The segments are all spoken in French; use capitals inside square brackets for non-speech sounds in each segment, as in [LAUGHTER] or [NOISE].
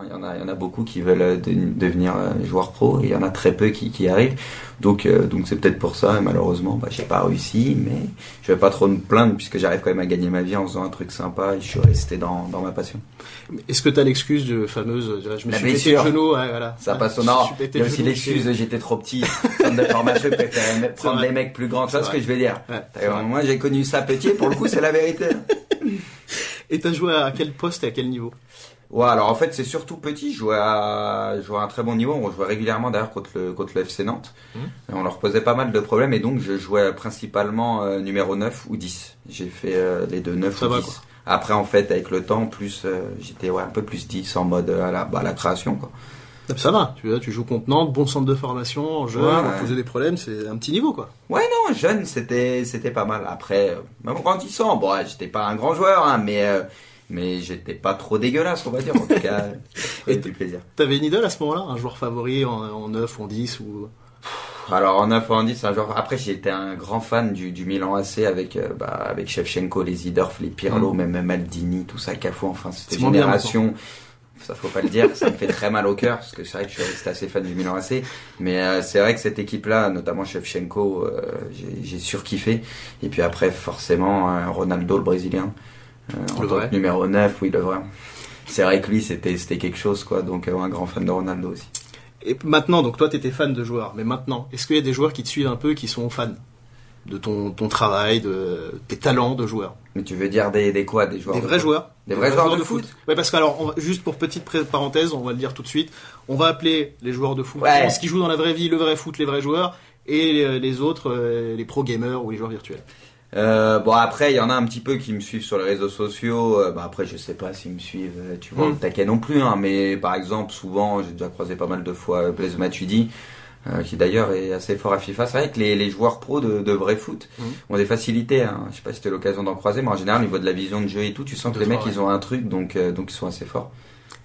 hein. Il y en a, il y en a beaucoup qui veulent euh, de- devenir euh, joueurs pro et il y en a très peu qui, arrivent. Donc, euh, donc c'est peut-être pour ça. Et malheureusement, bah, j'ai pas réussi, mais je vais pas trop me plaindre puisque j'arrive quand même à gagner ma vie en faisant un truc sympa et je suis resté dans, dans ma passion. Est-ce que t'as l'excuse de fameuse, je me La suis pété le genou, ouais, voilà. Ça passe au nord. Il y a aussi l'excuse, c'est- j'étais trop petit. [LAUGHS] De formation, je préférais prendre des mecs plus grands. Tu vois C'est ce que je vais dire Ouais. Moi, j'ai connu ça petit. Pour le coup, c'est la vérité. [LAUGHS] Et t'as joué à quel poste et à quel niveau? Ouais, alors en fait, c'est surtout petit. Je jouais à, je jouais à un très bon niveau. On jouait régulièrement d'ailleurs contre le, contre le FC Nantes. Et on leur posait pas mal de problèmes. Et donc, je jouais principalement euh, numéro 9 ou 10. J'ai fait euh, les deux 9 Ça ou va, 10. quoi. Après, en fait, avec le temps, plus, euh, j'étais ouais, un peu plus 10 en mode à la, bah, à la création, quoi. Ça va, tu, vois, tu joues contre Nantes, bon centre de formation, jeune, Ouais, ouais. posait des problèmes, c'est un petit niveau quoi. Ouais, non, jeune, c'était, c'était pas mal. Après, même en grandissant, bon, j'étais pas un grand joueur, hein, mais, euh, mais j'étais pas trop dégueulasse, on va dire. En tout cas, [LAUGHS] Et du plaisir. T'avais une idole à ce moment-là Un joueur favori en, en 9 ou en 10 ou... Alors, en 9 ou en 10, un genre, après, j'étais un grand fan du, du Milan AC avec, euh, bah, avec Shevchenko, les Zidorf, les Pirlo, même Maldini, tout ça, Cafu, enfin, c'était une génération. Ça faut pas le dire, ça me fait très mal au cœur parce que c'est vrai que je suis resté assez fan du Milan AC, mais euh, c'est vrai que cette équipe-là, notamment Shevchenko, euh, j'ai- surkiffé. Et puis après, forcément, euh, Ronaldo, le Brésilien, en Le tant vrai. que numéro 9, oui, le vrai. C'est vrai que lui, c'était c'était quelque chose, quoi. Donc, euh, un grand fan de Ronaldo aussi. Et maintenant, donc toi t'étais fan de joueurs, mais maintenant, est-ce qu'il y a des joueurs qui te suivent un peu, qui sont fans de ton, ton travail, de tes talents de joueur? Mais tu veux dire des, des quoi, des joueurs Des de vrais joueurs Des vrais joueurs de foot Ouais, parce que alors, on va- juste pour petite parenthèse, on va le dire tout de suite, on va appeler les joueurs de foot, Ouais. ce qui jouent dans la vraie vie, le vrai foot, les vrais joueurs, et les, les autres, euh, les pro gamers ou les joueurs virtuels. Euh, bon après il y en a un petit peu qui me suivent sur les réseaux sociaux. Euh, bah après je sais pas s'ils me suivent, euh, tu vois, Mm. au taquet non plus. Hein, mais par exemple souvent j'ai déjà croisé pas mal de fois euh, Blaise Matuidi, euh, qui d'ailleurs est assez fort à FIFA. C'est vrai que les, les joueurs pros de, de vrai foot Mm. ont des facilités. Hein. Je sais pas si as l'occasion d'en croiser, mais en général au niveau de la vision de jeu et tout, tu sens que De les mecs ils ont un truc donc donc ils sont assez forts.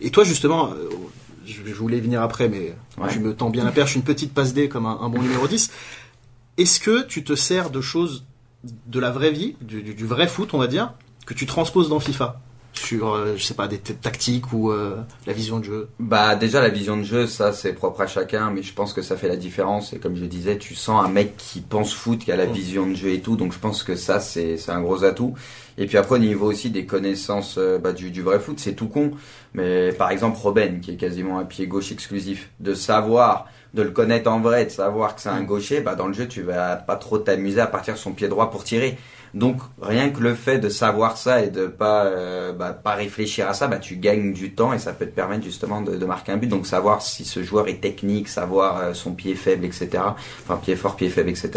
Et toi justement, je, je voulais venir après, mais Ouais. je me tends bien la perche, une petite passe D comme un, un bon numéro 10. Est-ce que tu te sers de choses de la vraie vie, du, du- du vrai foot on va dire, que tu transposes dans FIFA sur, euh, je sais pas, des tactiques ou euh, la vision de jeu Bah déjà la vision de jeu ça c'est propre à chacun mais je pense que ça fait la différence. Et comme je disais tu sens un mec qui pense foot qui a la Mm. vision de jeu et tout. Donc je pense que ça c'est un gros atout. Et puis après au niveau aussi des connaissances euh, bah, du, du vrai foot c'est tout con. Mais par exemple Robben qui est quasiment un pied gauche exclusif de savoir de le connaître en vrai de savoir que c'est un Mm. gaucher bah dans le jeu tu vas pas trop t'amuser à partir de son pied droit pour tirer donc rien que le fait de savoir ça et de pas euh, bah, pas réfléchir à ça, bah tu gagnes du temps et ça peut te permettre justement de, de marquer un but. Donc savoir si ce joueur est technique, savoir euh, son pied faible, etc. Enfin pied fort, pied faible, etc.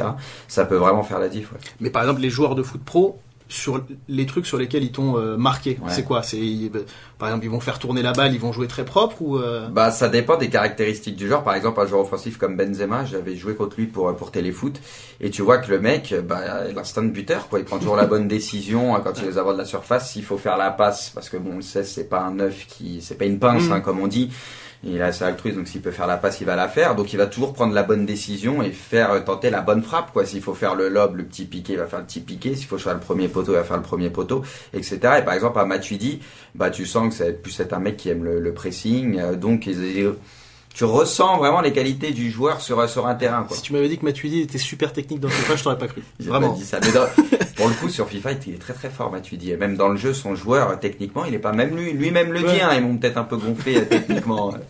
Ça peut vraiment faire la diff. Ouais. Mais par exemple, les joueurs de foot pro, sur les trucs sur lesquels ils t'ont euh, marqué, Ouais. c'est quoi? C'est euh, par exemple, ils vont faire tourner la balle, ils vont jouer très propre ou euh, Bah ça dépend des caractéristiques du joueur. Par exemple un joueur offensif comme Benzema, j'avais joué contre lui pour pour téléfoot et tu vois que le mec, bah l'instant de buteur quoi, il prend toujours la bonne [LAUGHS] décision hein, quand il les a de la surface. S'il faut faire la passe parce que bon on le sait c'est pas un neuf qui c'est pas une pince hein, comme on dit. Il est assez altruiste, donc s'il peut faire la passe, il va la faire. Donc il va toujours prendre la bonne décision et faire euh, tenter la bonne frappe. quoi. S'il faut faire le lob, le petit piqué, il va faire le petit piqué. S'il faut faire le premier poteau, il va faire le premier poteau, etc. Et par exemple à Matuidi, bah tu sens que ça va être plus être un mec qui aime le, le pressing. euh, donc ils- tu ressens vraiment les qualités du joueur sur sur un terrain. Quoi. Si tu m'avais dit que Matuidi était super technique dans FIFA, je t'aurais pas cru. [LAUGHS] Vraiment. pas dit ça. Mais dans- pour le coup, sur FIFA, il est très très fort, Matuidi. Et même dans le jeu, son joueur, euh, techniquement, il est pas même lui. Lui-même le Ouais. dit, hein, ils m'ont peut-être un peu gonflé euh, techniquement. [LAUGHS]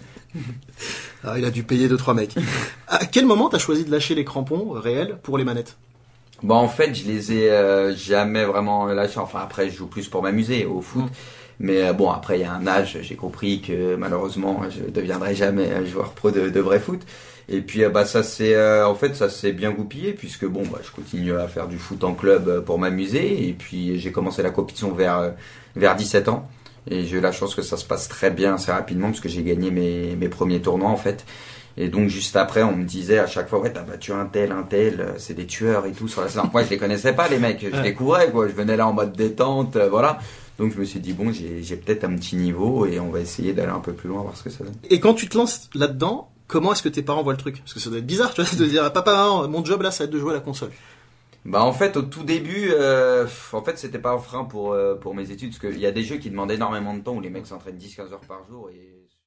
Ah, il a dû payer deux trois mecs. à quel moment t'as choisi de lâcher les crampons euh, réels pour les manettes? Bon, en fait, je les ai euh, jamais vraiment lâchés. Enfin, après, je joue plus pour m'amuser au foot. Mais euh, bon, après, il y a un âge, j'ai compris que malheureusement, je deviendrai jamais un joueur pro de, de vrai foot. Et puis, euh, bah, ça c'est, en fait, ça s'est bien goupillé puisque bon, bah, je continue à faire du foot en club euh, pour m'amuser. Et puis, j'ai commencé la compétition vers euh, vers 17 ans. Et j'ai eu la chance que ça se passe très bien assez rapidement parce que j'ai gagné mes, mes premiers tournois en fait. Et donc juste après, on me disait à chaque fois, ouais, t'as battu un tel, un tel, euh, c'est des tueurs et tout sur la scène. Moi, je les connaissais pas les mecs, je découvrais quoi. Je venais là en mode détente, euh, voilà. Donc je me suis dit bon, j'ai j'ai peut-être un petit niveau et on va essayer d'aller un peu plus loin voir ce que ça donne. Et quand tu te lances là-dedans, comment est-ce que tes parents voient le truc? Parce que ça doit être bizarre, tu vois, de dire papa, maman, mon job là, ça va être de jouer à la console. Bah en fait au tout début, euh, en fait c'était pas un frein pour euh, pour mes études parce qu'il y a des jeux qui demandent énormément de temps où les mecs s'entraînent 10-15 heures par jour et